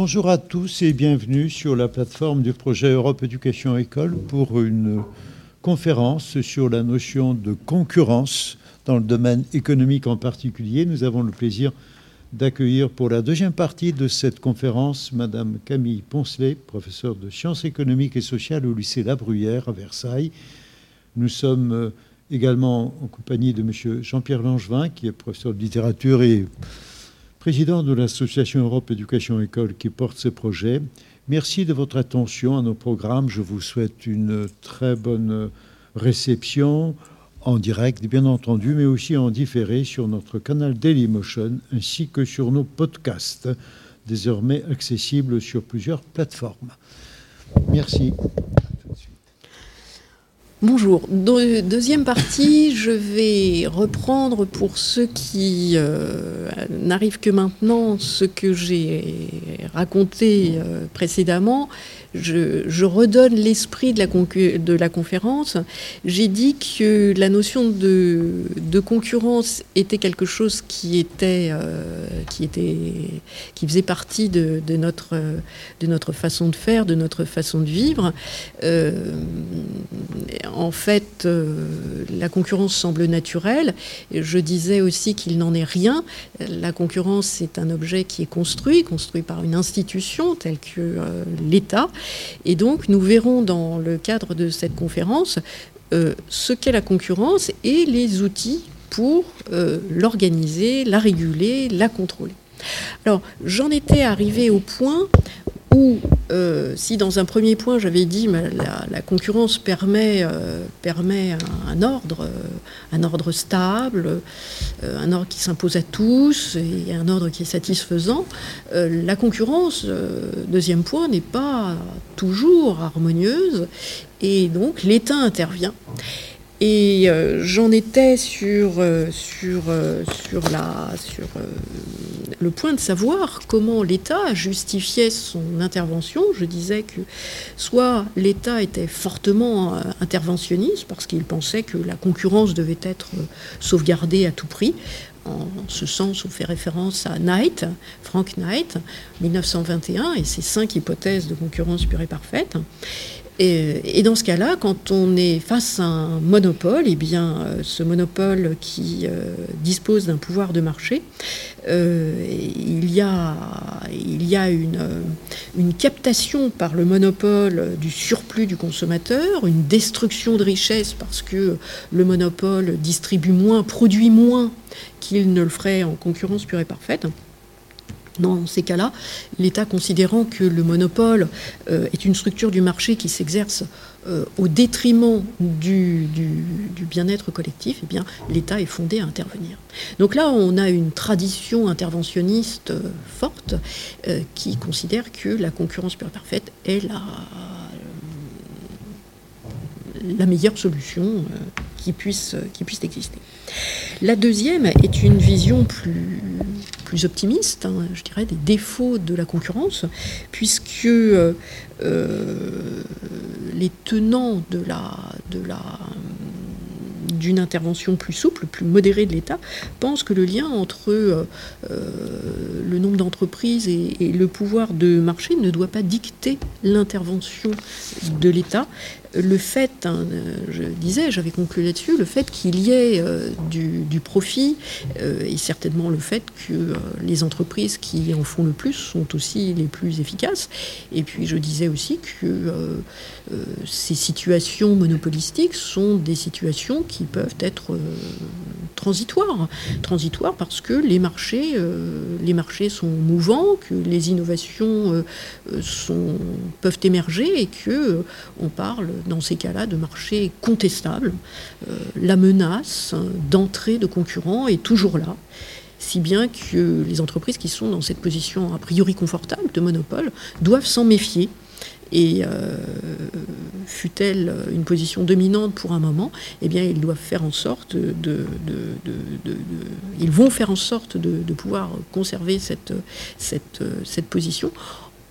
Bonjour à tous et bienvenue sur la plateforme du projet Europe Éducation École pour une conférence sur la notion de concurrence dans le domaine économique en particulier. Nous avons le plaisir d'accueillir pour la deuxième partie de cette conférence Madame Camille Poncelet, professeure de sciences économiques et sociales au lycée La Bruyère à Versailles. Nous sommes euh, également en compagnie de Monsieur Jean-Pierre Langevin, qui est professeur de littérature et président de l'association Europe Éducation École qui porte ce projet. Merci de votre attention à nos programmes. Je vous souhaite une très bonne réception en direct, bien entendu, mais aussi en différé sur notre canal Dailymotion ainsi que sur nos podcasts, désormais accessibles sur plusieurs plateformes. Merci. Bonjour. deuxième partie, je vais reprendre pour ceux qui euh, n'arrivent que maintenant ce que j'ai raconté euh, précédemment je, redonne l'esprit de, la conférence. J'ai dit que la notion de, concurrence était quelque chose qui était, euh, qui faisait partie de, notre, de notre façon de faire, de notre façon de vivre. Euh, en fait, euh, la concurrence semble naturelle. Je disais aussi qu'il n'en est rien. La concurrence est un objet qui est construit, construit par une institution telle que l'État. Et donc, nous verrons dans le cadre de cette conférence euh, ce qu'est la concurrence et les outils pour euh, l'organiser, la réguler, la contrôler. Alors, j'en étais arrivé au point où, euh, si dans un premier point j'avais dit la, la, concurrence permet, euh, permet un, ordre, euh, un ordre stable, un ordre qui s'impose à tous et un ordre qui est satisfaisant, la concurrence, deuxième point, n'est pas toujours harmonieuse et donc l'État intervient. Et euh, j'en étais sur, euh, sur, euh, sur, la, sur le point de savoir comment l'État justifiait son intervention. Je disais que soit l'État était fortement interventionniste parce qu'il pensait que la concurrence devait être sauvegardée à tout prix. En ce sens, on fait référence à Knight, Frank Knight, 1921, et ses cinq hypothèses de concurrence pure et parfaite. Et, dans ce cas-là, quand on est face à un monopole, eh euh, ce monopole qui euh, dispose d'un pouvoir de marché, euh, il y a, il y a une, une, captation par le monopole du surplus du consommateur, une destruction de richesse parce que le monopole distribue moins, produit moins qu'il ne le ferait en concurrence pure et parfaite. Dans ces cas-là, l'État considérant que le monopole euh, est une structure du marché qui s'exerce euh, au détriment du, bien-être collectif, eh bien, l'État est fondé à intervenir. Donc là, on a une tradition interventionniste euh, forte qui considère que la concurrence pure et parfaite est la, meilleure solution qui puisse exister. La deuxième est une vision plus, plus optimiste, hein, je dirais, des défauts de la concurrence, puisque euh, euh, les tenants d'une intervention plus souple, plus modérée de l'État, pensent que le lien entre euh, le nombre d'entreprises et, le pouvoir de marché ne doit pas dicter l'intervention de l'État, le fait, hein, je disais, j'avais conclu là-dessus, le fait qu'il y ait euh, du, profit euh, et certainement le fait que euh, les entreprises qui en font le plus sont aussi les plus efficaces. Et puis je disais aussi que ces situations monopolistiques sont des situations qui peuvent être transitoires. Transitoires parce que les marchés, les marchés sont mouvants, que les innovations peuvent émerger et que on parle dans ces cas-là de marché contestable. Euh, la menace d'entrée de concurrents est toujours là si bien que les entreprises qui sont dans cette position a priori confortable de monopole doivent s'en méfier. Et euh, fut-elle une position dominante pour un moment, eh bien, ils doivent faire en sorte de, ils vont faire en sorte de, pouvoir conserver cette, cette, cette position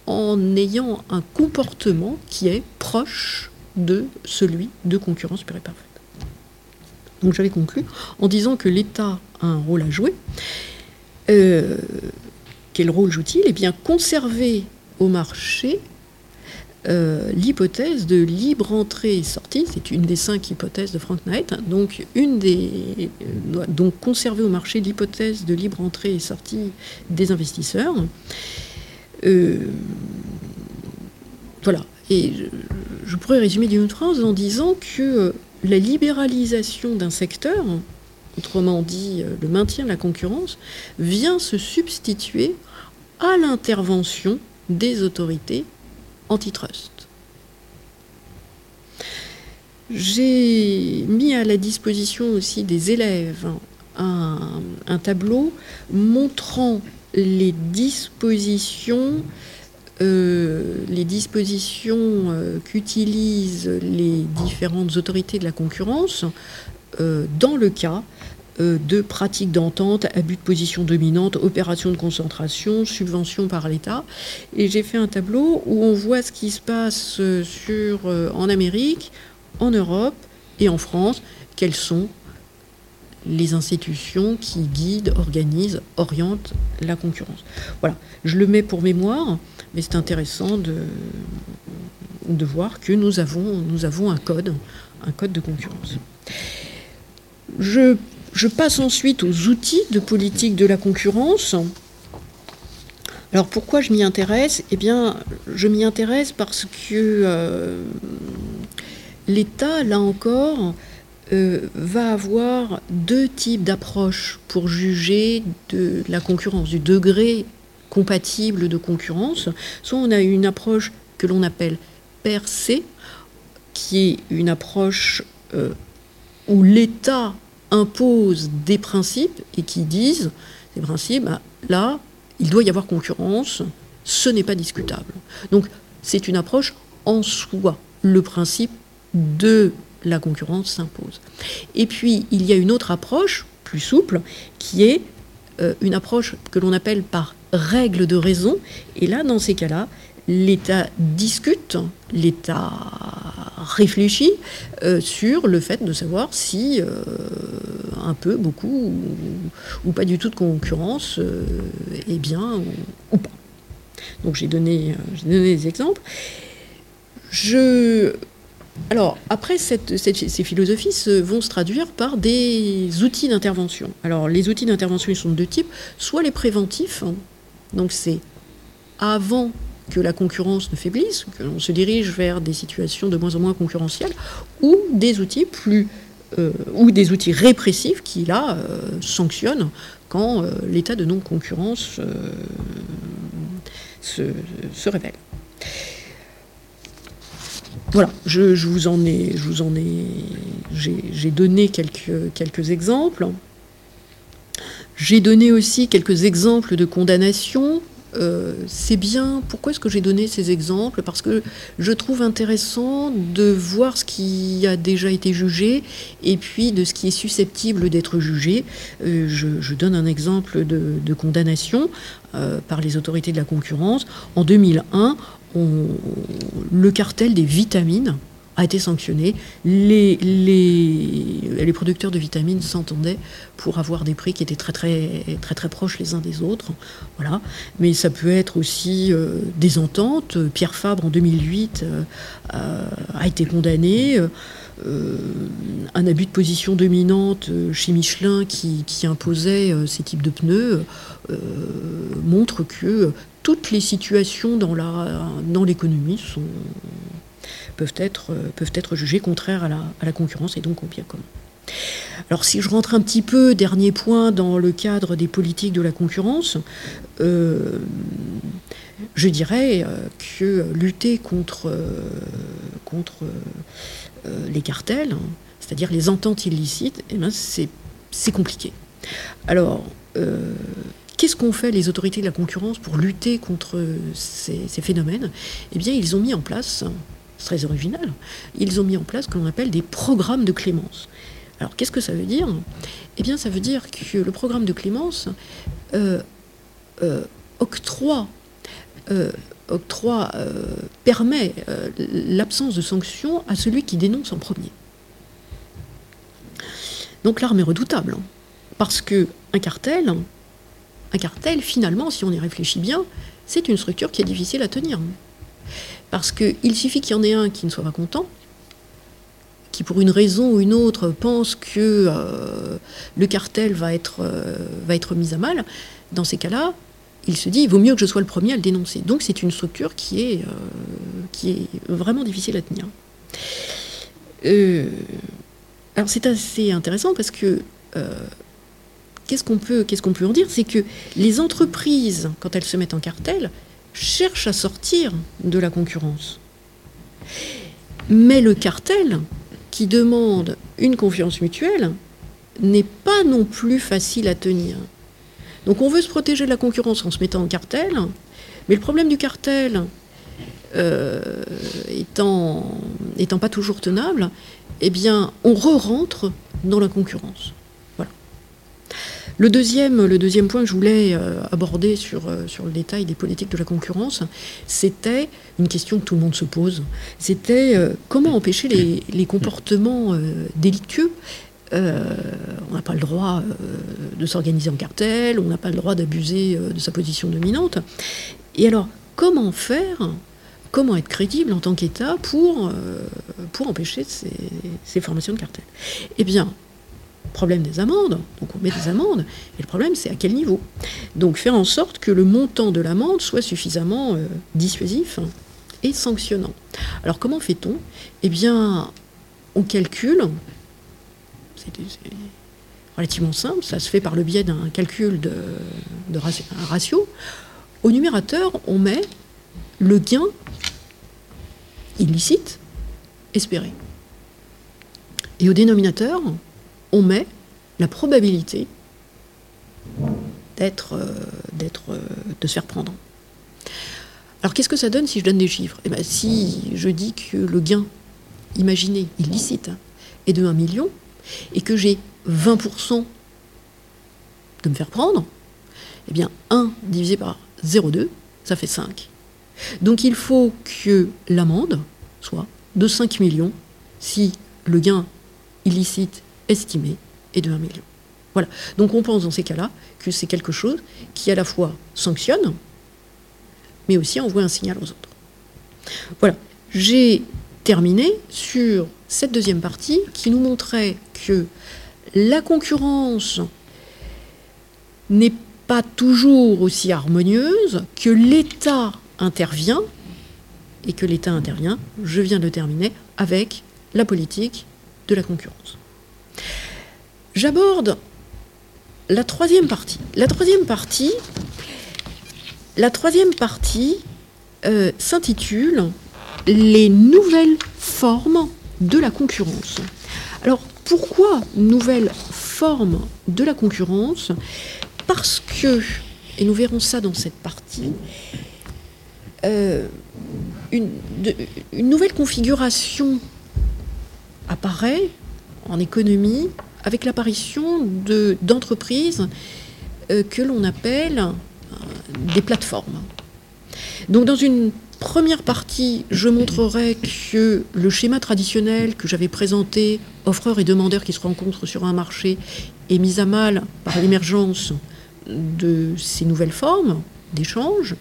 en ayant un comportement qui est proche de celui de concurrence pure et parfaite. Donc j'avais conclu en disant que l'État a un rôle à jouer. Euh, quel rôle joue-t-il? Eh bien, conserver au marché euh, l'hypothèse de libre entrée et sortie, c'est une des cinq hypothèses de Frank Knight, hein. donc, une des, euh, donc conserver au marché l'hypothèse de libre entrée et sortie des investisseurs. Voilà, et je, pourrais résumer d'une phrase en disant que la libéralisation d'un secteur, autrement dit le maintien de la concurrence, vient se substituer à l'intervention des autorités antitrust. J'ai mis à la disposition aussi des élèves un, tableau montrant les dispositions, euh, les dispositions euh, qu'utilisent les différentes autorités de la concurrence euh, dans le cas de pratiques d'entente, abus de position dominante, opérations de concentration, subventions par l'État. Et j'ai fait un tableau où on voit ce qui se passe en Amérique, en Europe et en France, quelles sont les institutions qui guident, organisent, orientent la concurrence. Voilà, je le mets pour mémoire, mais c'est intéressant de, de voir que nous avons, nous avons un code, un code de concurrence. Je passe ensuite aux outils de politique de la concurrence. Alors pourquoi je m'y intéresse? Eh bien, je m'y intéresse parce que euh, l'État, là encore, euh, va avoir deux types d'approches pour juger de la concurrence, du degré compatible de concurrence. Soit on a une approche que l'on appelle per se, qui est une approche euh, où l'État imposent des principes et qui disent, ces principes, bah, là, il doit y avoir concurrence, ce n'est pas discutable. Donc c'est une approche en soi. Le principe de la concurrence s'impose. Et puis il y a une autre approche, plus souple, qui est euh, une approche que l'on appelle par règle de raison. Et là, dans ces cas-là, l'État discute, l'État réfléchit euh, sur le fait de savoir si euh, un peu, beaucoup ou, pas du tout de concurrence euh, est bien ou, pas. Donc j'ai donné, donné des exemples. Je, alors, après, ces philosophies vont se traduire par des outils d'intervention. Alors, les outils d'intervention, ils sont de deux types. Soit les préventifs, donc c'est avant que la concurrence ne faiblisse, que l'on se dirige vers des situations de moins en moins concurrentielles, ou des outils plus euh, ou des outils répressifs qui là euh, sanctionnent quand euh, l'état de non-concurrence se, révèle. Voilà, je, vous en ai, je vous en ai, j'ai donné quelques, quelques exemples. J'ai donné aussi quelques exemples de condamnation euh, c'est bien. Pourquoi est-ce que j'ai donné ces exemples? Parce que je trouve intéressant de voir ce qui a déjà été jugé et puis de ce qui est susceptible d'être jugé. Euh, je, donne un exemple de, condamnation euh, par les autorités de la concurrence. En 2001, le cartel des vitamines a été sanctionné. Les, les, les producteurs de vitamines s'entendaient pour avoir des prix qui étaient très très très très proches les uns des autres. Voilà. Mais ça peut être aussi euh, des ententes. Pierre Fabre en 2008 euh, a été condamné. Euh, un abus de position dominante chez Michelin qui, qui imposait ces types de pneus montre que toutes les situations dans l'économie dans sont, peuvent être, euh, peuvent être jugés contraires à la, à la concurrence et donc au bien commun. Alors si je rentre un petit peu, dernier point, dans le cadre des politiques de la concurrence, euh, je dirais euh, que lutter contre, contre les cartels, hein, c'est-à-dire les ententes illicites, eh ben, c'est compliqué. Alors, qu'est-ce qu'ont fait les autorités de la concurrence pour lutter contre ces phénomènes? Eh bien, ils ont mis en place très original, ils ont mis en place ce que l'on appelle des programmes de clémence. Alors qu'est-ce que ça veut dire? Eh bien ça veut dire que le programme de clémence euh, euh, octroie, euh, octroie permet l'absence de sanctions à celui qui dénonce en premier. Donc l'arme est redoutable, parce que un cartel, un cartel finalement, si on y réfléchit bien, c'est une structure qui est difficile à tenir. Parce qu'il suffit qu'il y en ait un qui ne soit pas content, qui pour une raison ou une autre pense que euh, le cartel va être, euh, va être mis à mal. Dans ces cas-là, il se dit il vaut mieux que je sois le premier à le dénoncer. Donc c'est une structure qui est, euh, qui est vraiment difficile à tenir. alors c'est assez intéressant parce que qu'est-ce qu'on peut, qu'est-ce qu'on peut en dire? C'est que les entreprises, quand elles se mettent en cartel, cherchent à sortir de la concurrence. Mais le cartel, qui demande une confiance mutuelle, n'est pas non plus facile à tenir. Donc on veut se protéger de la concurrence en se mettant en cartel, mais le problème du cartel euh, étant, étant pas toujours tenable, eh bien on re-rentre dans la concurrence. Le deuxième, point que je voulais euh, aborder sur, euh, sur le détail des politiques de la concurrence, c'était une question que tout le monde se pose. C'était euh, comment empêcher les, comportements délictueux on n'a pas le droit de s'organiser en cartel, on n'a pas le droit d'abuser de sa position dominante. Et alors, comment faire Comment être crédible en tant qu'État pour, pour empêcher ces, ces formations de cartel? Eh bien, problème des amendes, donc on met des amendes, et le problème c'est à quel niveau? Donc faire en sorte que le montant de l'amende soit suffisamment euh, dissuasif et sanctionnant. Alors comment fait-on? Eh bien, on calcule, c'est relativement simple, ça se fait par le biais d'un calcul de, un ratio. Au numérateur, on met le gain illicite espéré. Et au dénominateur, on met la probabilité d'être, euh, euh, de se faire prendre. Alors qu'est-ce que ça donne si je donne des chiffres? Eh bien, Si je dis que le gain imaginé, illicite, est de 1 million, et que j'ai 20% de me faire prendre, eh bien 1 divisé par 0,2, ça fait 5. Donc il faut que l'amende soit de 5 millions si le gain illicite estimé est de 1 million. Voilà. Donc on pense dans ces cas-là que c'est quelque chose qui à la fois sanctionne, mais aussi envoie un signal aux autres. Voilà. J'ai terminé sur cette deuxième partie qui nous montrait que la concurrence n'est pas toujours aussi harmonieuse, que l'État intervient, et que l'État intervient, je viens de terminer, avec la politique de la concurrence. J'aborde la troisième partie. La troisième partie, la troisième partie euh, s'intitule Les nouvelles formes de la concurrence. Alors pourquoi nouvelles formes de la concurrence? Parce que, et nous verrons ça dans cette partie, euh, une, nouvelle configuration apparaît en économie avec l'apparition d'entreprises euh, que l'on appelle euh, des plateformes. Donc dans une première partie, je montrerai que le schéma traditionnel que j'avais présenté, offreurs et demandeurs qui se rencontrent sur un marché, est mis à mal par l'émergence de ces nouvelles formes d'échange.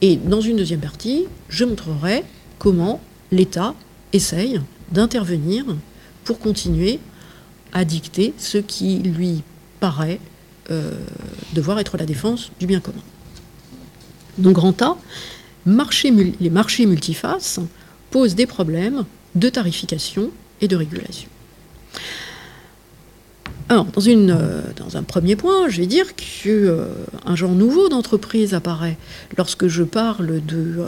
Et dans une deuxième partie, je montrerai comment l'État essaye d'intervenir pour continuer à dicter ce qui lui paraît euh, devoir être la défense du bien commun. Donc grand A, les marchés multifaces posent des problèmes de tarification et de régulation. Alors, euh, dans un premier point, je vais dire qu'un euh, genre nouveau d'entreprise apparaît lorsque je parle de,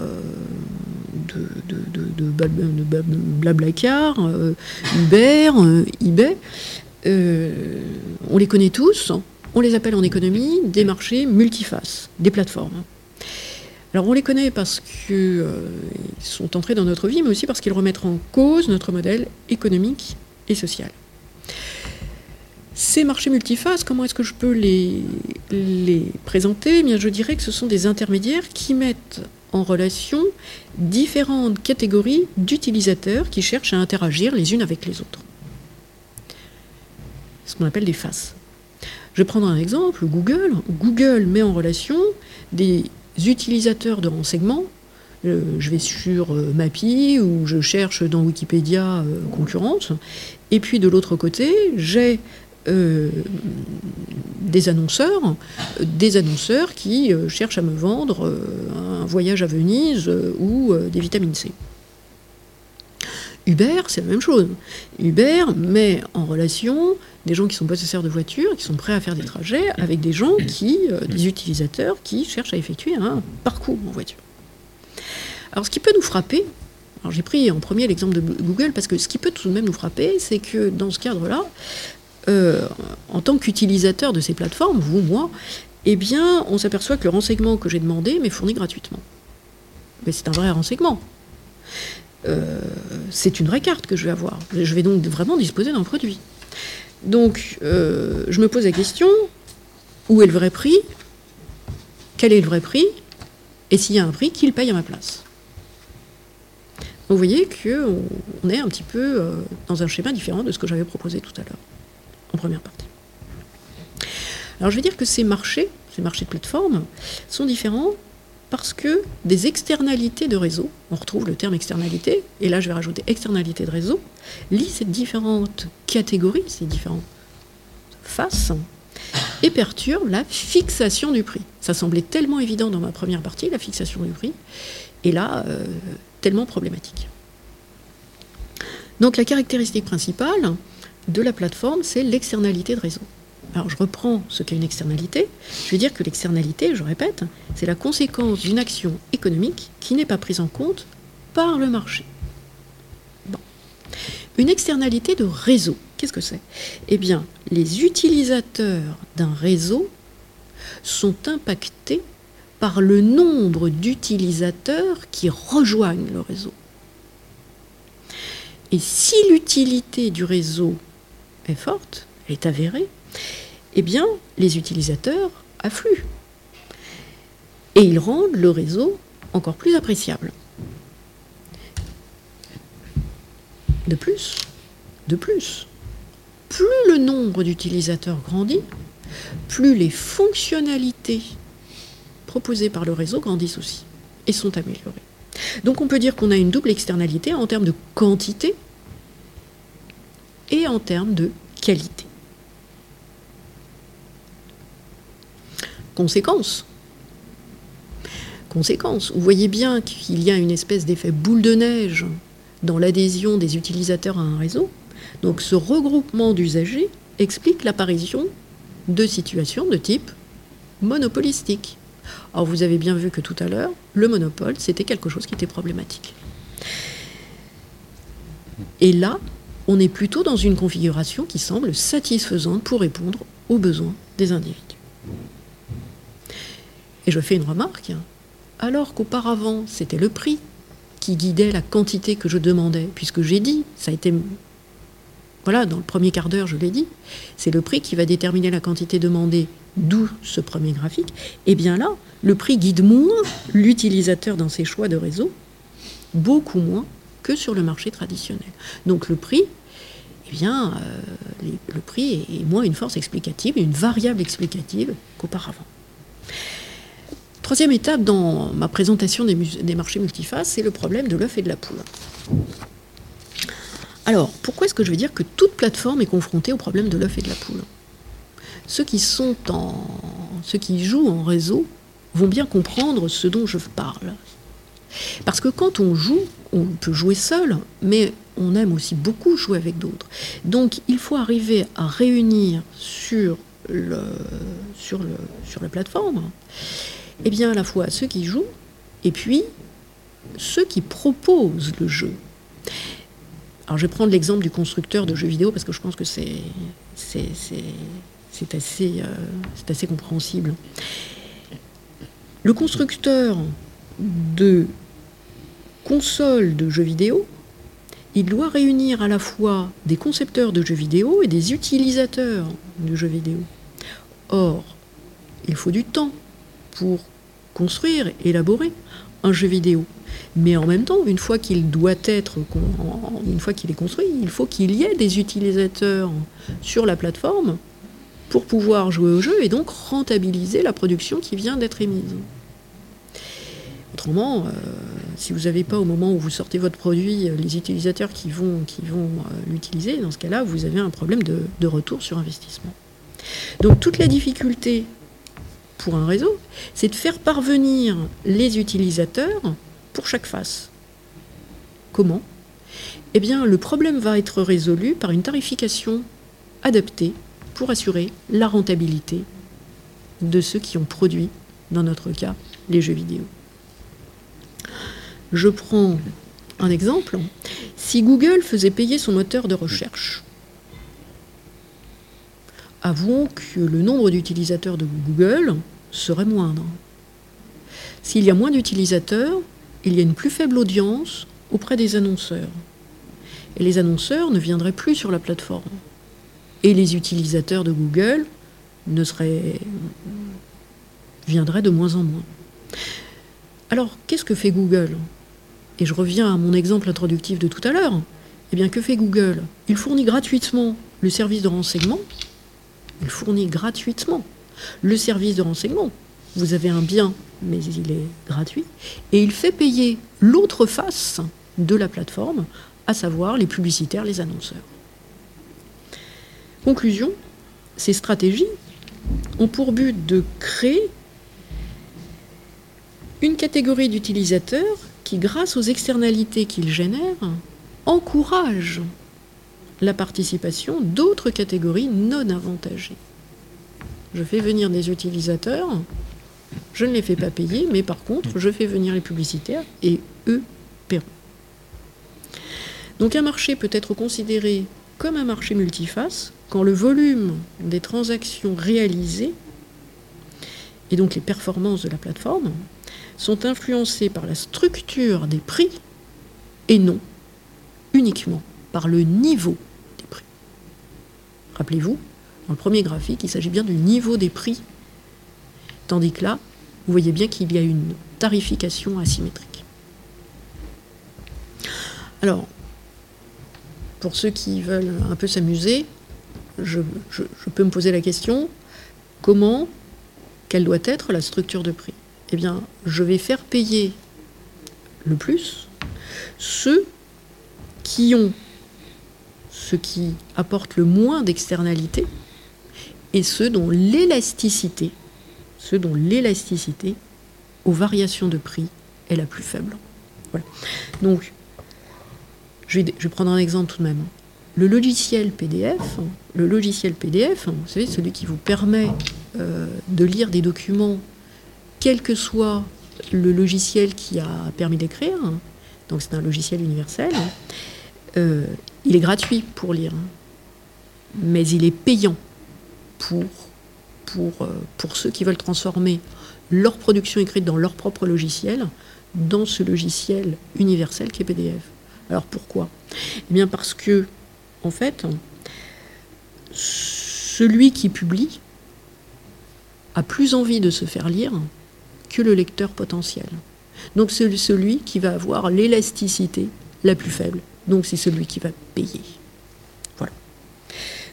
de, Blablacar, euh, Uber, euh, eBay. Euh, on les connaît tous, on les appelle en économie des marchés multifaces, des plateformes. Alors on les connaît parce qu'ils sont entrés dans notre vie, mais aussi parce qu'ils remettent en cause notre modèle économique et social. Ces marchés multifaces, comment est-ce que je peux les, les présenter? Eh bien, Je dirais que ce sont des intermédiaires qui mettent en relation différentes catégories d'utilisateurs qui cherchent à interagir les unes avec les autres. Ce qu'on appelle des faces. Je vais prendre un exemple, Google. Google met en relation des utilisateurs de renseignements. Euh, je vais sur euh, MAPI ou je cherche dans Wikipédia euh, concurrence. Et puis de l'autre côté, j'ai des annonceurs, des annonceurs qui cherchent à me vendre un voyage à Venise ou des vitamines C. Uber, c'est la même chose. Uber met en relation des gens qui sont possesseurs de voitures, qui sont prêts à faire des trajets, avec des gens qui, euh, des utilisateurs qui cherchent à effectuer un parcours en voiture. Alors, ce qui peut nous frapper, j'ai pris en premier l'exemple de Google parce que ce qui peut tout de même nous frapper, c'est que dans ce cadre-là, euh, en tant qu'utilisateur de ces plateformes, vous, moi, eh bien, on s'aperçoit que le renseignement que j'ai demandé m'est fourni gratuitement. Mais c'est un vrai renseignement. Euh, c'est une vraie carte que je vais avoir. Je vais donc vraiment disposer d'un produit. Donc, euh, je me pose la question, où est le vrai prix? Quel est le vrai prix? Et s'il y a un prix, qui le paye à ma place Vous voyez qu'on est un petit peu dans un schéma différent de ce que j'avais proposé tout à l'heure, en première partie. Alors, je vais dire que ces marchés, ces marchés de plateforme, sont différents parce que des externalités de réseau, on retrouve le terme externalité, et là je vais rajouter externalité de réseau, lit ces différentes catégories, ces différentes faces, et perturbe la fixation du prix. Ça semblait tellement évident dans ma première partie, la fixation du prix, et là, euh, tellement problématique. Donc la caractéristique principale de la plateforme, c'est l'externalité de réseau. Alors je reprends ce qu'est une externalité. Je vais dire que l'externalité, je répète, c'est la conséquence d'une action économique qui n'est pas prise en compte par le marché. Une externalité de réseau, qu'est-ce que c'est? Eh bien, les utilisateurs d'un réseau sont impactés par le nombre d'utilisateurs qui rejoignent le réseau. Et si l'utilité du réseau est forte, est avérée, eh bien, les utilisateurs affluent. Et ils rendent le réseau encore plus appréciable. De plus, de plus, plus le nombre d'utilisateurs grandit, plus les fonctionnalités proposées par le réseau grandissent aussi et sont améliorées. Donc on peut dire qu'on a une double externalité en termes de quantité et en termes de qualité. Conséquence. Conséquence. Vous voyez bien qu'il y a une espèce d'effet boule de neige dans l'adhésion des utilisateurs à un réseau. Donc ce regroupement d'usagers explique l'apparition de situations de type monopolistique. Alors vous avez bien vu que tout à l'heure, le monopole, c'était quelque chose qui était problématique. Et là, on est plutôt dans une configuration qui semble satisfaisante pour répondre aux besoins des individus. Et je fais une remarque, alors qu'auparavant c'était le prix qui guidait la quantité que je demandais, puisque j'ai dit, ça a été... Voilà, dans le premier quart d'heure, je l'ai dit, c'est le prix qui va déterminer la quantité demandée, d'où ce premier graphique. Et eh bien là, le prix guide moins l'utilisateur dans ses choix de réseau, beaucoup moins que sur le marché traditionnel. Donc le prix, eh bien, euh, le prix est moins une force explicative, une variable explicative qu'auparavant. Troisième étape dans ma présentation des, marchés multifaces, c'est le problème de l'œuf et de la poule. Alors, pourquoi est-ce que je veux dire que toute plateforme est confrontée au problème de l'œuf et de la poule? Ceux qui sont en, ceux qui jouent en réseau vont bien comprendre ce dont je parle. Parce que quand on joue, on peut jouer seul, mais on aime aussi beaucoup jouer avec d'autres. Donc il faut arriver à réunir sur, la plateforme eh bien à la fois ceux qui jouent et puis ceux qui proposent le jeu. Alors je vais prendre l'exemple du constructeur de jeux vidéo parce que je pense que c'est c'est assez, euh, assez compréhensible. Le constructeur de consoles de jeux vidéo, il doit réunir à la fois des concepteurs de jeux vidéo et des utilisateurs de jeux vidéo. Or, il faut du temps pour construire, élaborer un jeu vidéo. Mais en même temps, une fois qu'il une fois qu'il est construit, il faut qu'il y ait des utilisateurs sur la plateforme pour pouvoir jouer au jeu et donc rentabiliser la production qui vient d'être émise. Autrement, si vous n'avez pas au moment où vous sortez votre produit les utilisateurs qui vont, vont l'utiliser, dans ce cas-là, vous avez un problème de, de retour sur investissement. Donc toute la difficulté pour un réseau, c'est de faire parvenir les utilisateurs pour chaque face. Comment? Eh bien, le problème va être résolu par une tarification adaptée pour assurer la rentabilité de ceux qui ont produit, dans notre cas, les jeux vidéo. Je prends un exemple. Si Google faisait payer son moteur de recherche, avouons que le nombre d'utilisateurs de Google serait moindre. S'il y a moins d'utilisateurs, il y a une plus faible audience auprès des annonceurs. Et les annonceurs ne viendraient plus sur la plateforme. Et les utilisateurs de Google ne seraient, viendraient de moins en moins. Alors, qu'est-ce que fait Google? Et je reviens à mon exemple introductif de tout à l'heure. Eh bien, que fait Google? Il fournit gratuitement le service de renseignement. Il fournit gratuitement le service de renseignement. Vous avez un bien, mais il est gratuit. Et il fait payer l'autre face de la plateforme, à savoir les publicitaires, les annonceurs. Conclusion, ces stratégies ont pour but de créer une catégorie d'utilisateurs qui, grâce aux externalités qu'ils génèrent, encouragent la participation d'autres catégories non avantagées. Je fais venir des utilisateurs, je ne les fais pas payer, mais par contre, je fais venir les publicitaires et eux paieront. Donc un marché peut être considéré comme un marché multiface quand le volume des transactions réalisées et donc les performances de la plateforme sont influencées par la structure des prix et non uniquement par le niveau des prix. Rappelez-vous, dans le premier graphique, il s'agit bien du niveau des prix. Tandis que là, vous voyez bien qu'il y a une tarification asymétrique. Alors, pour ceux qui veulent un peu s'amuser, je, peux me poser la question, comment, quelle doit être la structure de prix? Eh bien, je vais faire payer le plus ceux qui ont ce qui apporte le moins d'externalité, et ceux dont l'élasticité, ceux dont l'élasticité aux variations de prix est la plus faible. Voilà. Donc, je vais, prendre un exemple tout de même. Le logiciel PDF, le logiciel PDF, vous savez, celui qui vous permet euh, de lire des documents, quel que soit le logiciel qui a permis d'écrire, donc c'est un logiciel universel, euh, il est gratuit pour lire, mais il est payant pour, pour, euh, pour ceux qui veulent transformer leur production écrite dans leur propre logiciel dans ce logiciel universel qui est PDF. Alors pourquoi? Eh bien parce que, en fait, celui qui publie a plus envie de se faire lire le lecteur potentiel. Donc c'est celui qui va avoir l'élasticité la plus faible. Donc c'est celui qui va payer. Voilà.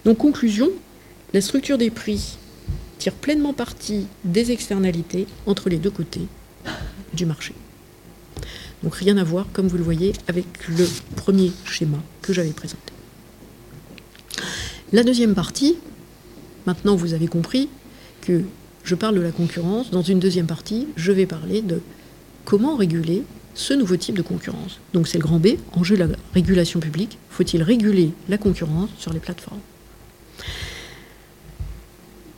Donc conclusion, la structure des prix tire pleinement parti des externalités entre les deux côtés du marché. Donc rien à voir, comme vous le voyez, avec le premier schéma que j'avais présenté. La deuxième partie, maintenant vous avez compris que je parle de la concurrence. Dans une deuxième partie, je vais parler de comment réguler ce nouveau type de concurrence. Donc c'est le grand B, enjeu de la régulation publique. Faut-il réguler la concurrence sur les plateformes?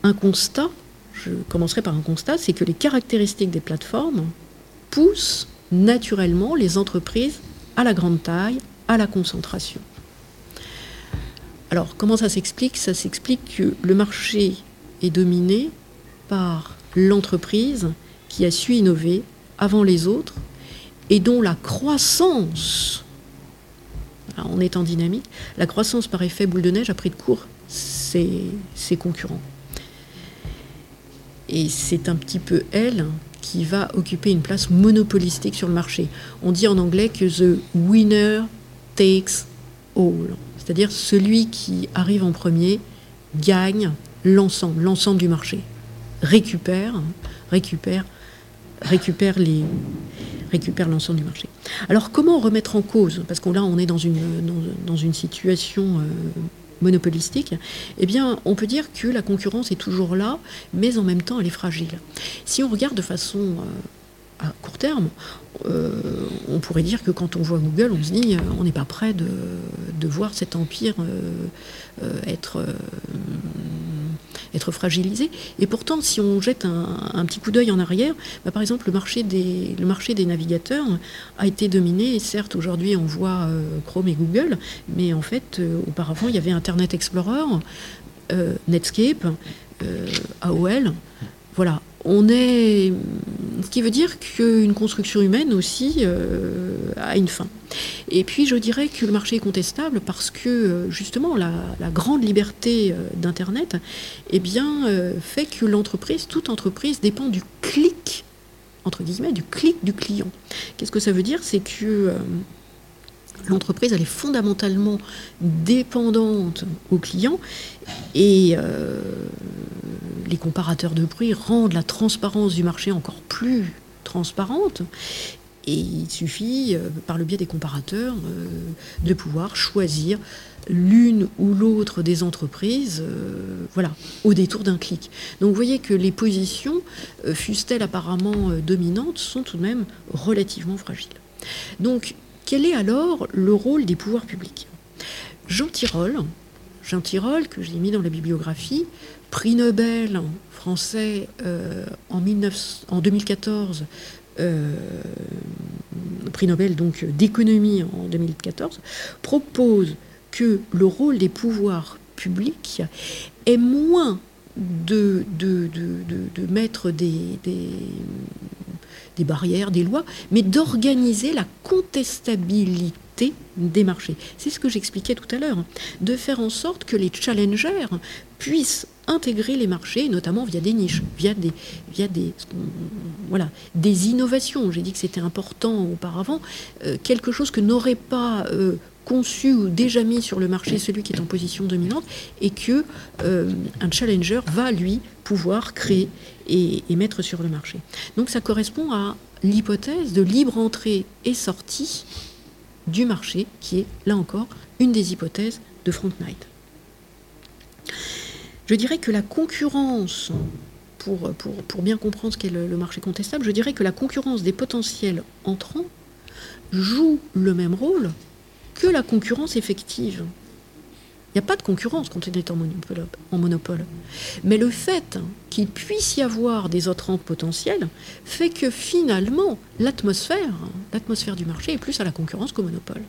Un constat, je commencerai par un constat, c'est que les caractéristiques des plateformes poussent naturellement les entreprises à la grande taille, à la concentration. Alors, comment ça s'explique? Ça s'explique que le marché est dominé l'entreprise qui a su innover avant les autres et dont la croissance, en étant dynamique, la croissance par effet boule de neige a pris de court ses concurrents. Et c'est un petit peu elle qui va occuper une place monopolistique sur le marché. On dit en anglais que the winner takes all. C'est-à-dire celui qui arrive en premier gagne l'ensemble, l'ensemble du marché. Récupère, récupère récupère les récupère l'ensemble du marché. Alors comment remettre en cause Parce que là, on est dans une, dans, une situation monopolistique, eh bien, on peut dire que la concurrence est toujours là, mais en même temps, elle est fragile. Si on regarde de façon à court terme, euh, on pourrait dire que quand on voit Google, on se dit euh, on n'est pas prêt de, voir cet empire euh, être, être fragilisé. Et pourtant, si on jette un, petit coup d'œil en arrière, bah, par exemple, le marché, des, le marché des navigateurs a été dominé. certes, aujourd'hui, on voit Chrome et Google, mais en fait, auparavant, il y avait Internet Explorer, Netscape, AOL. Voilà, on est. Ce qui veut dire qu'une construction humaine aussi euh, a une fin. Et puis je dirais que le marché est contestable parce que euh, justement la, grande liberté euh, d'Internet eh bien, fait que l'entreprise, toute entreprise dépend du clic, entre guillemets, du clic du client. Qu'est-ce que ça veut dire? C'est que l'entreprise, est fondamentalement dépendante au client et euh, les comparateurs de prix rendent la transparence du marché encore plus transparente. Et il suffit, euh, par le biais des comparateurs, euh, de pouvoir choisir l'une ou l'autre des entreprises, voilà, au détour d'un clic. Donc vous voyez que les positions, fussent-elles apparemment dominantes, sont tout de même relativement fragiles. Quel est alors le rôle des pouvoirs publics? Jean Tirole, Jean Tirole, que j'ai mis dans la bibliographie, prix Nobel français euh, en, 2014, euh, prix Nobel donc d'économie en 2014, propose que le rôle des pouvoirs publics est moins de, de, mettre des barrières, des lois, mais d'organiser la contestabilité des marchés. C'est ce que j'expliquais tout à l'heure, hein. de faire en sorte que les challengers puissent intégrer les marchés, notamment via des niches, via des, via des, voilà, des innovations. J'ai dit que c'était important auparavant, euh, quelque chose que n'aurait pas euh, conçu ou déjà mis sur le marché celui qui est en position dominante, et que euh, un challenger va lui pouvoir créer et, mettre sur le marché. Donc ça correspond à l'hypothèse de libre entrée et sortie du marché, qui est là encore une des hypothèses de Front Knight. Je dirais que la concurrence, pour, pour, bien comprendre ce qu'est le marché contestable, je dirais que la concurrence des potentiels entrants joue le même rôle que la concurrence effective. Il n'y a pas de concurrence quand on est en monopole. Mais le fait qu'il puisse y avoir des autres potentiels fait que finalement, l'atmosphère, l'atmosphère du marché est plus à la concurrence qu'au monopole.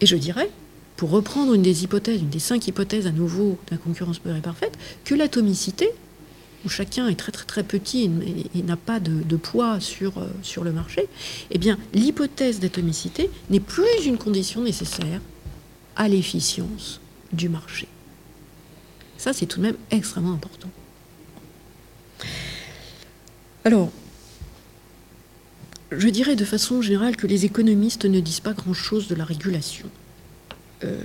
Et je dirais, pour reprendre une des hypothèses, une des cinq hypothèses à nouveau de la concurrence pure et parfaite, que l'atomicité, où chacun est très très très petit et, n'a pas de, poids sur, euh, sur le marché, eh bien l'hypothèse d'atomicité n'est plus une condition nécessaire à l'efficience du marché. Ça, c'est tout de même extrêmement important. Alors, je dirais de façon générale que les économistes ne disent pas grand-chose de la régulation. Euh,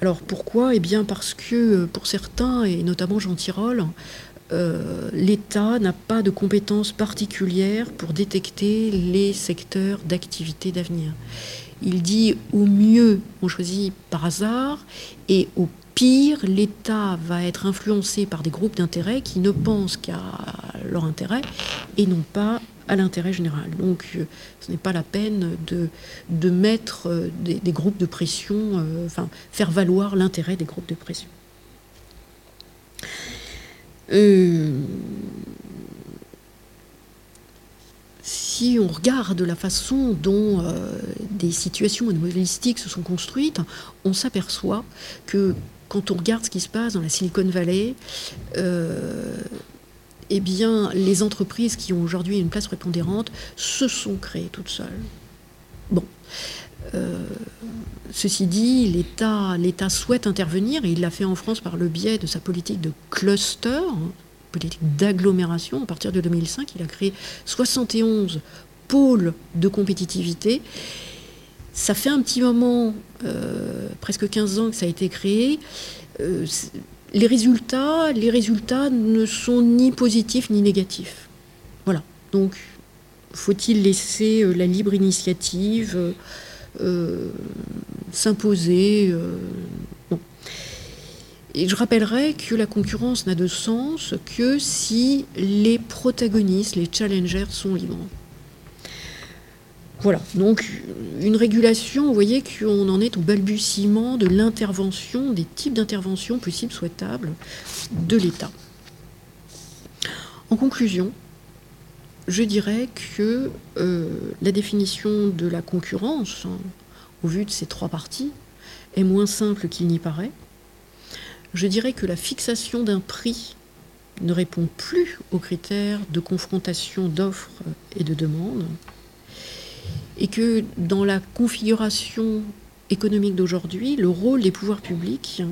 alors pourquoi? Eh bien parce que pour certains, et notamment Jean Tirole, euh, l'État n'a pas de compétences particulières pour détecter les secteurs d'activité d'avenir. Il dit au mieux, on choisit par hasard, et au pire, l'État va être influencé par des groupes d'intérêts qui ne pensent qu'à leur intérêt et non pas à l'intérêt général. Donc euh, ce n'est pas la peine de, mettre euh, des, groupes de pression, euh, enfin faire valoir l'intérêt des groupes de pression. si on regarde la façon dont des situations monopolistiques se sont construites, on s'aperçoit que quand on regarde ce qui se passe dans la Silicon Valley, eh bien, les entreprises qui ont aujourd'hui une place prépondérante se sont créées toutes seules. Bon. Euh, ceci dit, l'État souhaite intervenir et il l'a fait en France par le biais de sa politique de cluster, politique d'agglomération. À partir de 2005, il a créé 71 pôles de compétitivité. Ça fait un petit moment, euh, presque 15 ans que ça a été créé. Euh, les résultats, ne sont ni positifs ni négatifs. Voilà. Donc, faut-il laisser la libre initiative s'imposer et je rappellerai que la concurrence n'a de sens que si les protagonistes, les challengers sont libres. Voilà, donc une régulation, vous voyez qu'on en est au balbutiement de l'intervention, des types d'interventions possibles, souhaitables de l'État. En conclusion, je dirais que euh, la définition de la concurrence, hein, au vu de ces trois parties, est moins simple qu'il n'y paraît. Je dirais que la fixation d'un prix ne répond plus aux critères de confrontation d'offres et de demandes, et que dans la configuration économique d'aujourd'hui, le rôle des pouvoirs publics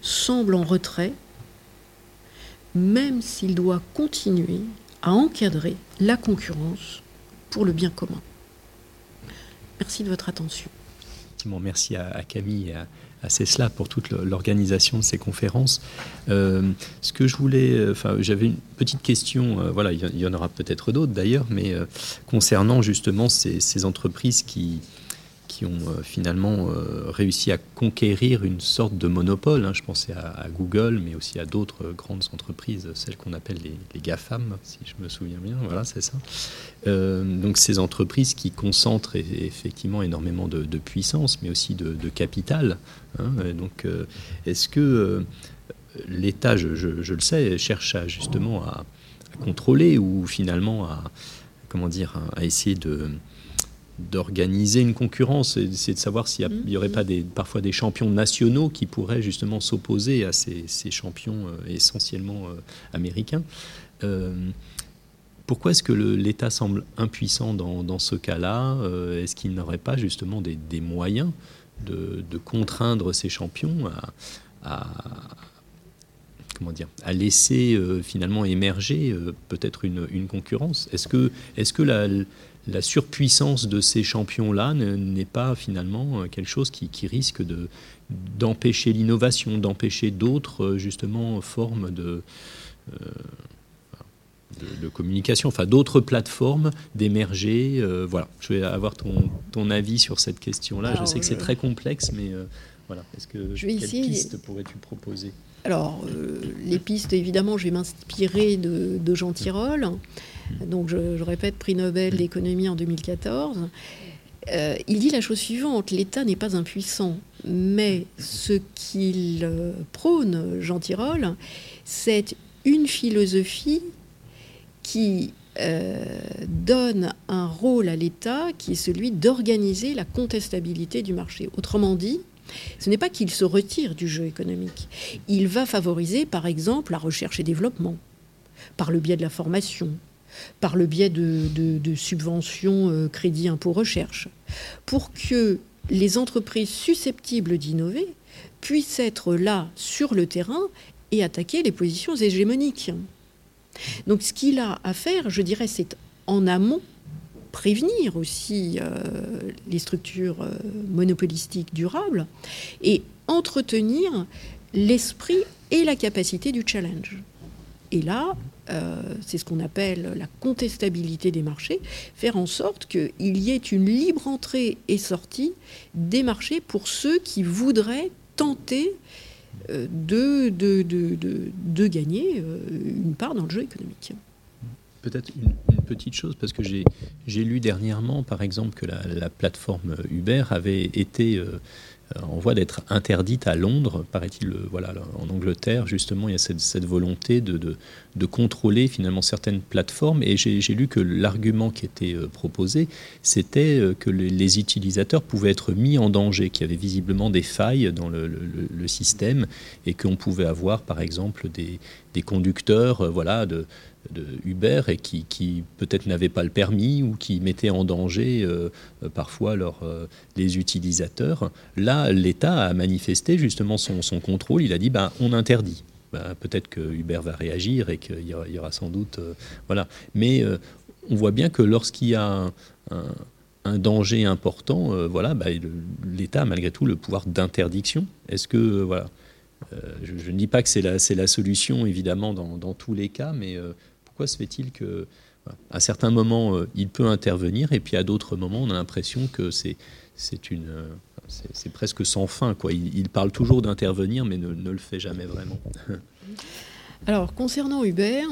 semble en retrait, même s'il doit continuer à encadrer la concurrence pour le bien commun. Merci de votre attention. Merci à Camille et à, c'est cela pour toute l'organisation de ces conférences. Euh, ce que je voulais, euh, enfin, j'avais une petite question. Euh, voilà, il y en aura peut-être d'autres d'ailleurs, mais concernant justement ces entreprises qui qui ont euh, finalement euh, réussi à conquérir une sorte de monopole. Hein. Je pensais à, Google, mais aussi à d'autres grandes entreprises, celles qu'on appelle les, GAFAM, si je me souviens bien. Voilà, c'est ça. Euh, donc ces entreprises qui concentrent effectivement énormément de, puissance, mais aussi de, capital. Hein. Donc, est-ce que l'État, je, le sais, cherche à, justement à, contrôler ou finalement à comment dire, à essayer de d'organiser une concurrence, c'est de savoir s'il n'y aurait pas des, parfois des champions nationaux qui pourraient justement s'opposer à ces, champions euh, essentiellement euh, américains. Euh, pourquoi est-ce que l'État semble impuissant dans, ce cas-là Est-ce qu'il n'aurait pas justement des, moyens de, contraindre ces champions à, comment dire, à laisser finalement émerger peut-être une, une concurrence? Est-ce que, est -ce que la, la surpuissance de ces champions-là n'est pas finalement euh, quelque chose qui, risque de, d'empêcher l'innovation, d'empêcher d'autres euh, justement formes de, euh, de, communication, enfin d'autres plateformes d'émerger. voilà, je vais avoir ton, ton avis sur cette question-là. je sais que c'est très complexe, mais voilà, est-ce que je quelle piste pourrais-tu proposer? Alors, les pistes, évidemment, je vais m'inspirer de, de Jean Tirole. Donc je, répète, prix Nobel d'économie en 2014. Euh, il dit la chose suivante, l'État n'est pas impuissant, mais ce qu'il euh, prône, Jean Tirole, c'est une philosophie qui euh, donne un rôle à l'État qui est celui d'organiser la contestabilité du marché. Autrement dit, ce n'est pas qu'il se retire du jeu économique. Il va favoriser, par exemple, la recherche et développement, par le biais de la formation, par le biais de, subventions euh, crédit impôt recherche, pour que les entreprises susceptibles d'innover puissent être là sur le terrain et attaquer les positions hégémoniques. Donc ce qu'il a à faire, je dirais, c'est en amont prévenir aussi euh, les structures euh, monopolistiques durables et entretenir l'esprit et la capacité du challenge. Et là, euh, c'est ce qu'on appelle la contestabilité des marchés, faire en sorte qu'il y ait une libre entrée et sortie des marchés pour ceux qui voudraient tenter euh, de, gagner euh, une part dans le jeu économique. Peut-être une, petite chose, parce que j'ai lu dernièrement, par exemple, que la, plateforme Uber avait été en voie d'être interdite à Londres, paraît-il. Voilà, en Angleterre, justement, il y a cette, volonté de, contrôler finalement certaines plateformes. Et j'ai lu que l'argument qui était euh, proposé, c'était euh, que les, utilisateurs pouvaient être mis en danger, qu'il y avait visiblement des failles dans le, système et qu'on pouvait avoir, par exemple, des, des conducteurs, euh, voilà, de, de Uber et qui, peut-être n'avaient pas le permis ou qui mettaient en danger euh, parfois leur, euh, les utilisateurs. Là, l'État a manifesté justement son, contrôle. Il a dit ben, on interdit. Ben, peut-être que Uber va réagir et qu'il y, aura sans doute. Euh, voilà. Mais on voit bien que lorsqu'il y a un, danger important, voilà, ben, l'État a malgré tout le pouvoir d'interdiction. Est-ce que. voilà je, ne dis pas que c'est la, la, solution, évidemment, dans, dans, tous les cas, mais pourquoi se fait-il que à certains moments, il peut intervenir, et puis à d'autres moments, on a l'impression que c'est une c'est presque sans fin. Quoi. Il, parle toujours d'intervenir, mais ne, le fait jamais vraiment. Alors, concernant Uber,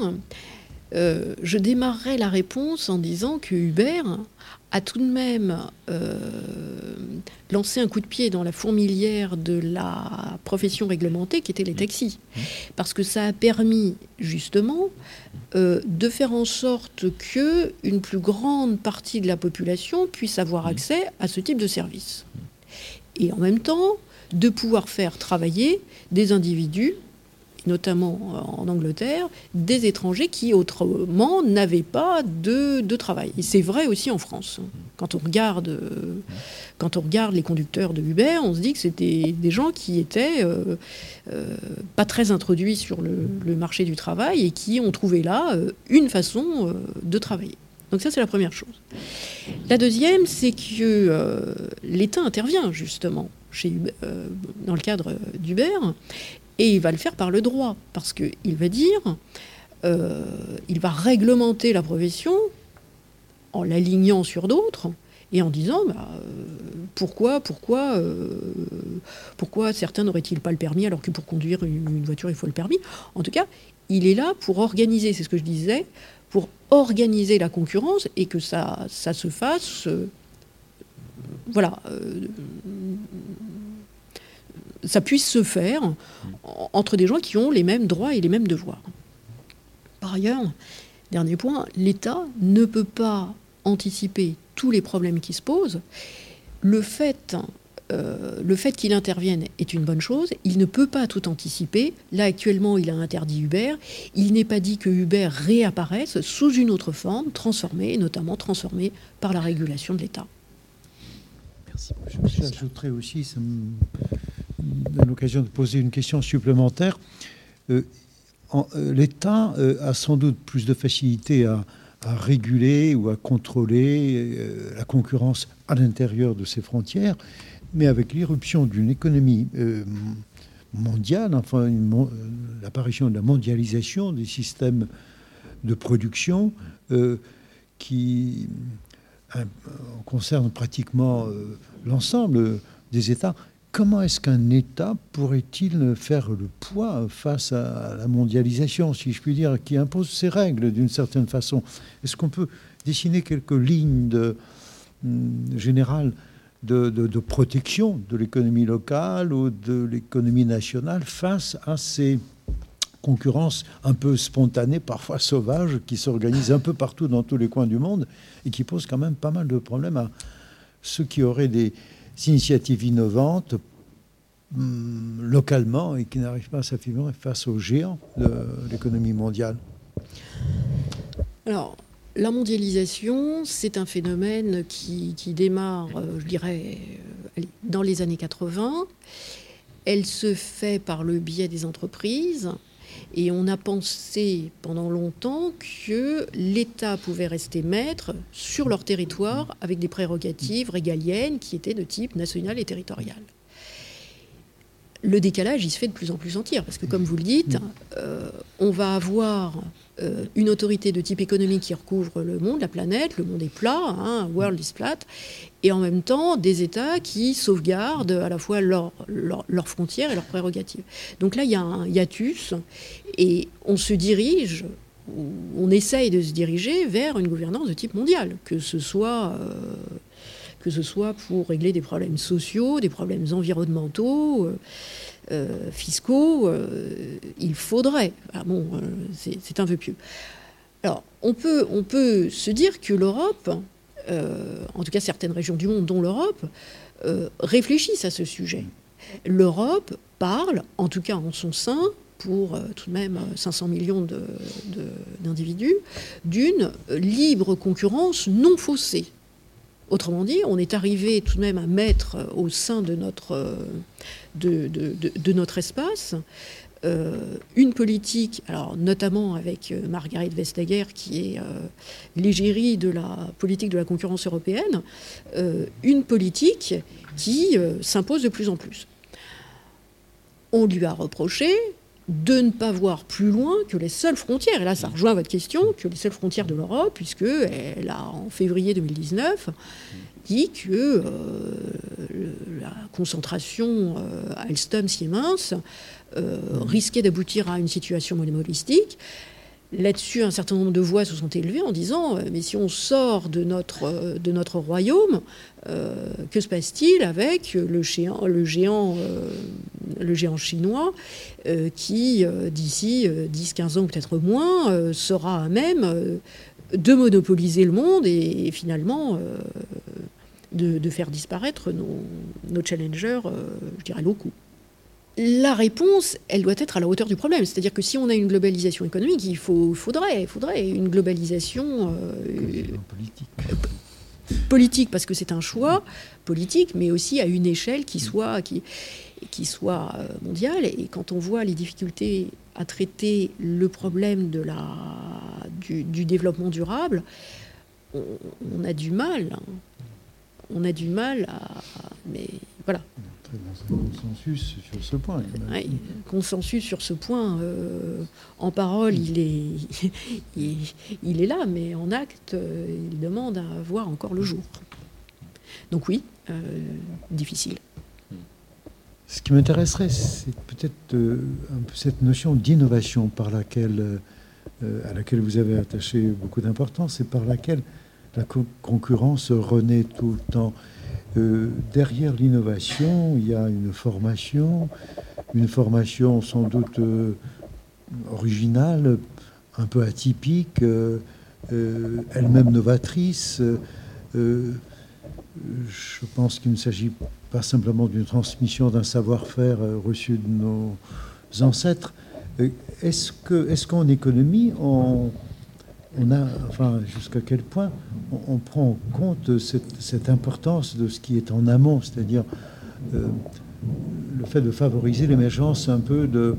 euh, je démarrerai la réponse en disant que Uber a tout de même euh, lancé un coup de pied dans la fourmilière de la profession réglementée qui était les taxis. Parce que ça a permis justement euh, de faire en sorte que une plus grande partie de la population puisse avoir accès à ce type de service. Et en même temps, de pouvoir faire travailler des individus notamment euh, en Angleterre, des étrangers qui autrement n'avaient pas de, travail. Et c'est vrai aussi en France. Quand on, regarde, euh, quand on regarde les conducteurs de Uber, on se dit que c'était des gens qui étaient euh, pas très introduits sur le, marché du travail et qui ont trouvé là une façon de travailler. Donc ça, c'est la première chose. La deuxième, c'est que l'État intervient justement chez dans le cadre d'Uber et il va le faire par le droit, parce qu'il va dire, euh, il va réglementer la profession en l'alignant sur d'autres et en disant bah, euh, pourquoi, pourquoi, euh, pourquoi certains n'auraient-ils pas le permis alors que pour conduire une, voiture il faut le permis? En tout cas, il est là pour organiser, c'est ce que je disais, pour organiser la concurrence et que ça, ça se fasse, voilà, ça puisse se faire entre des gens qui ont les mêmes droits et les mêmes devoirs. Par ailleurs, dernier point, l'État ne peut pas anticiper tous les problèmes qui se posent. Le fait, euh, fait qu'il intervienne est une bonne chose. Il ne peut pas tout anticiper. Là, actuellement, il a interdit Uber. Il n'est pas dit que Uber réapparaisse sous une autre forme, transformée, notamment transformée par la régulation de l'État. Merci. J'ajouterais aussi, ça me l'occasion de poser une question supplémentaire. Euh, euh, L'État euh, a sans doute plus de facilité à, réguler ou à contrôler la concurrence à l'intérieur de ses frontières, mais avec l'irruption d'une économie mondiale, enfin l'apparition de la mondialisation des systèmes de production qui concerne pratiquement l'ensemble des États, Comment est-ce qu'un État pourrait-il faire le poids face à la mondialisation, si je puis dire, qui impose ses règles d'une certaine façon? Est-ce qu'on peut dessiner quelques lignes hum, générales de, protection de l'économie locale ou de l'économie nationale face à ces concurrences un peu spontanées, parfois sauvages, qui s'organisent un peu partout dans tous les coins du monde et qui posent quand même pas mal de problèmes à ceux qui auraient des initiatives innovantes hum, localement et qui n'arrivent pas à s'affirmer face aux géants de l'économie mondiale Alors, la mondialisation, c'est un phénomène qui, démarre, euh, je dirais, euh, dans les années 80. Elle se fait par le biais des entreprises. Et on a pensé pendant longtemps que l'État pouvait rester maître sur leur territoire avec des prérogatives régaliennes qui étaient de type national et territorial. Le décalage, il se fait de plus en plus sentir, parce que comme vous le dites, euh, on va avoir euh, une autorité de type économique qui recouvre le monde, la planète, le monde est plat, hein, world is flat, et en même temps des États qui sauvegardent à la fois leurs frontières et leurs prérogatives. Donc là, il y a un hiatus, et on se dirige, on essaye de se diriger vers une gouvernance de type mondial, que ce soit... Euh, pour régler des problèmes sociaux, des problèmes environnementaux, euh, fiscaux, euh, il faudrait. Ah bon, euh, c'est un peu pieux. Alors, on peut, on peut se dire que l'Europe, en tout cas certaines régions du monde, dont l'Europe, réfléchissent à ce sujet. L'Europe parle, en tout cas en son sein, pour tout de même 500 millions d'individus, d'une libre concurrence non faussée. Autrement dit, on est arrivé tout de même à mettre au sein de notre, de, notre espace euh, une politique, alors notamment avec euh, Margaret Vestager, qui est euh, l'égérie de la politique de la concurrence européenne, euh, une politique qui s'impose de plus en plus. on lui a reproché de ne pas voir plus loin que les seules frontières, et là ça rejoint votre question, que les seules frontières de l'Europe, puisque elle a en février 2019 dit que euh, la concentration euh, à Alstom Siemens euh, risquait d'aboutir à une situation monopolistique. Là-dessus, un certain nombre de voix se sont élevées en disant Mais si on sort de notre, de notre royaume, que se passe-t-il avec le géant, le géant, le géant chinois qui, d'ici 10-15 ans, peut-être moins, sera à même de monopoliser le monde et finalement de, faire disparaître nos, challengers, euh, je dirais, locaux la réponse, elle doit être à la hauteur du problème. C'est-à-dire que si on a une globalisation économique, il faut, faudrait, faudrait une globalisation euh, politique. politique, parce que c'est un choix politique, mais aussi à une échelle qui soit, qui, qui soit euh, mondiale. Et quand on voit les difficultés à traiter le problème de la, du, développement durable, on, a du mal. Hein on a du mal à. Mais voilà. Très bon consensus sur ce point. consensus sur ce point. Euh, en parole, il est, il, est là, mais en acte, euh, il demande à voir encore le jour. Donc oui, euh, difficile. Ce qui m'intéresserait, c'est peut-être cette notion d'innovation par laquelle, à laquelle vous avez attaché beaucoup d'importance et par laquelle la concurrence renaît tout le temps. Euh, derrière l'innovation, il y a une formation, une formation sans doute euh, originale, un peu atypique, euh, elle-même novatrice. je pense qu'il ne s'agit pas simplement d'une transmission d'un savoir-faire reçu de nos ancêtres. Est-ce qu'en économie, on, on a, enfin, jusqu'à quel point on, prend en compte cette, importance de ce qui est en amont, c'est-à-dire euh, le fait de favoriser l'émergence un peu de,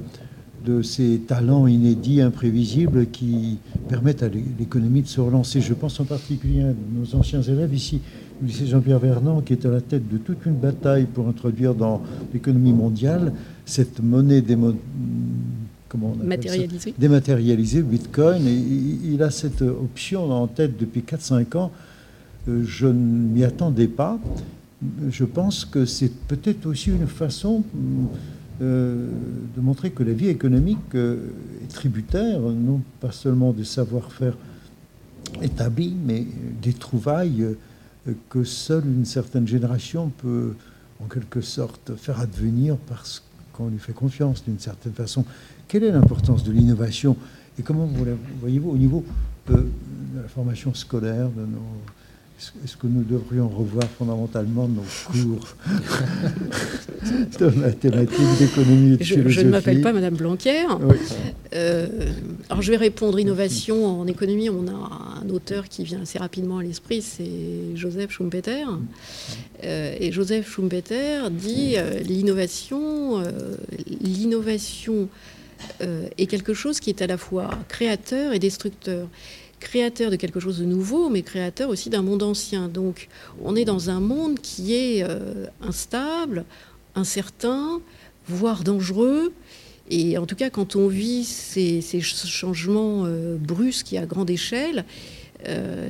ces talents inédits, imprévisibles, qui permettent à l'économie de se relancer. Je pense en particulier à nos anciens élèves ici, le lycée Jean-Pierre Vernant, qui est à la tête de toute une bataille pour introduire dans l'économie mondiale cette monnaie des Dématérialisé, Bitcoin. Et il a cette option en tête depuis 4-5 ans. Euh, je ne m'y attendais pas. Je pense que c'est peut-être aussi une façon euh, de montrer que la vie économique euh, est tributaire, non pas seulement des savoir-faire établis, mais des trouvailles que seule une certaine génération peut en quelque sorte faire advenir parce qu'on lui fait confiance d'une certaine façon. Quelle est l'importance de l'innovation et comment vous voyez-vous au niveau de, la formation scolaire de nos, est-ce que nous devrions revoir fondamentalement nos cours de mathématiques, d'économie et de je, Je ne m'appelle pas Madame Blanquer. Euh, alors je vais répondre innovation en économie. On a un auteur qui vient assez rapidement à l'esprit, c'est Joseph Schumpeter. Euh, et Joseph Schumpeter dit euh, l'innovation, l'innovation euh, est quelque chose qui est à la fois créateur et destructeur. Créateur de quelque chose de nouveau, mais créateur aussi d'un monde ancien. Donc on est dans un monde qui est euh, instable, incertain, voire dangereux. Et en tout cas, quand on vit ces, changements euh, brusques et à grande échelle,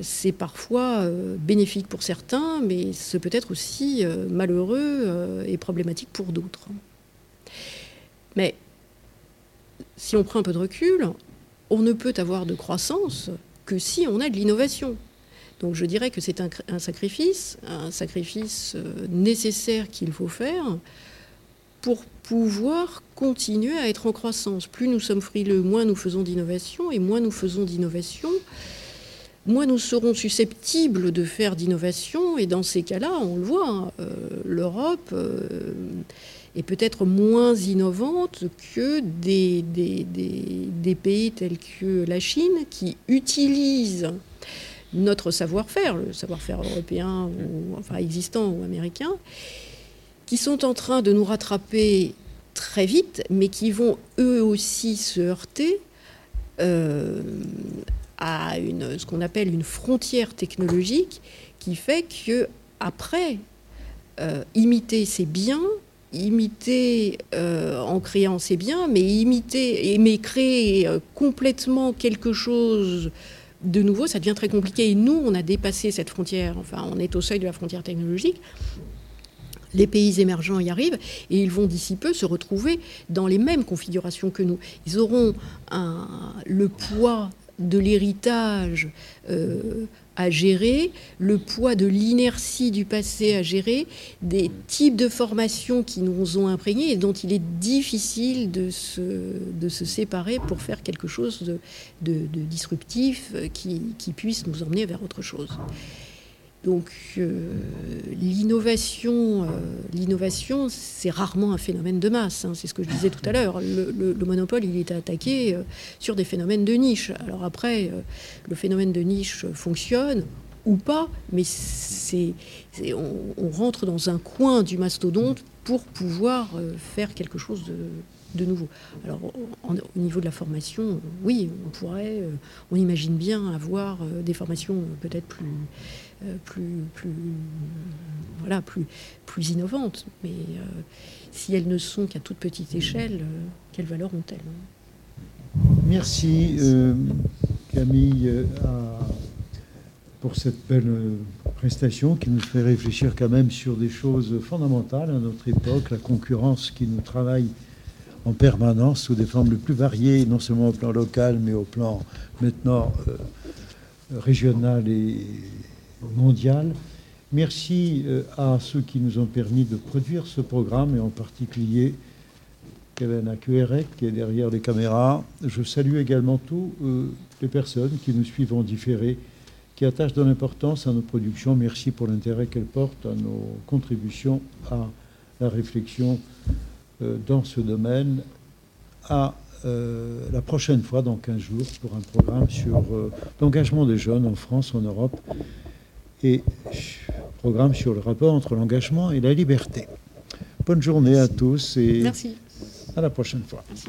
c'est parfois bénéfique pour certains, mais ce peut être aussi malheureux et problématique pour d'autres. Mais si on prend un peu de recul, on ne peut avoir de croissance que si on a de l'innovation. Donc je dirais que c'est un, sacrifice, un sacrifice euh, nécessaire qu'il faut faire pour pouvoir continuer à être en croissance. Plus nous sommes frileux, moins nous faisons d'innovation, et moins nous faisons d'innovation, moins nous serons susceptibles de faire d'innovation, et dans ces cas-là, on le voit, hein, euh, l'Europe... Euh, est peut-être moins innovante que des, des, pays tels que la Chine qui utilisent notre savoir-faire, le savoir-faire européen ou enfin existant ou américain, qui sont en train de nous rattraper très vite, mais qui vont eux aussi se heurter euh, à une, ce qu'on appelle une frontière technologique qui fait que après euh, imiter c'est bien, imiter en créant, c'est bien, mais imiter, mais créer complètement quelque chose de nouveau, ça devient très compliqué. Et nous, on a dépassé cette frontière. Enfin, on est au seuil de la frontière technologique. Les pays émergents y arrivent et ils vont d'ici peu se retrouver dans les mêmes configurations que nous. Ils auront le poids de l'héritage euh, à gérer, le poids de l'inertie du passé à gérer, des types de formations qui nous ont imprégnés et dont il est difficile de se, de se séparer pour faire quelque chose de, disruptif qui, qui, puisse nous emmener vers autre chose. Donc euh, l'innovation, euh, l'innovation, c'est rarement un phénomène de masse. Hein, c'est ce que je disais tout à l'heure. Le, monopole, il est attaqué euh, sur des phénomènes de niche. Alors après, le phénomène de niche fonctionne ou pas, mais on, rentre dans un coin du mastodonte pour pouvoir faire quelque chose de, de nouveau. Alors, au niveau de la formation, oui, on pourrait, on imagine bien avoir des formations peut-être plus, euh, plus, plus, voilà, plus, plus innovantes. Mais euh, si elles ne sont qu'à toute petite échelle, euh, quelle valeur ont-elles? Merci Camille pour cette belle prestation qui nous fait réfléchir quand même sur des choses fondamentales à notre époque, la concurrence qui nous travaille en permanence sous des formes les plus variées, non seulement au plan local, mais au plan maintenant régional et mondiale. Merci euh, à ceux qui nous ont permis de produire ce programme et en particulier Kevin Akuerek qui est derrière les caméras. Je salue également toutes euh, les personnes qui nous suivent en différé, qui attachent de l'importance à nos productions. Merci pour l'intérêt qu'elles portent à nos contributions à la réflexion euh, dans ce domaine. À la prochaine fois, dans 15 jours, pour un programme sur l'engagement des jeunes en France, en Europe et programme sur le rapport entre l'engagement et la liberté. Bonne journée à tous et Merci. à la prochaine fois. Merci.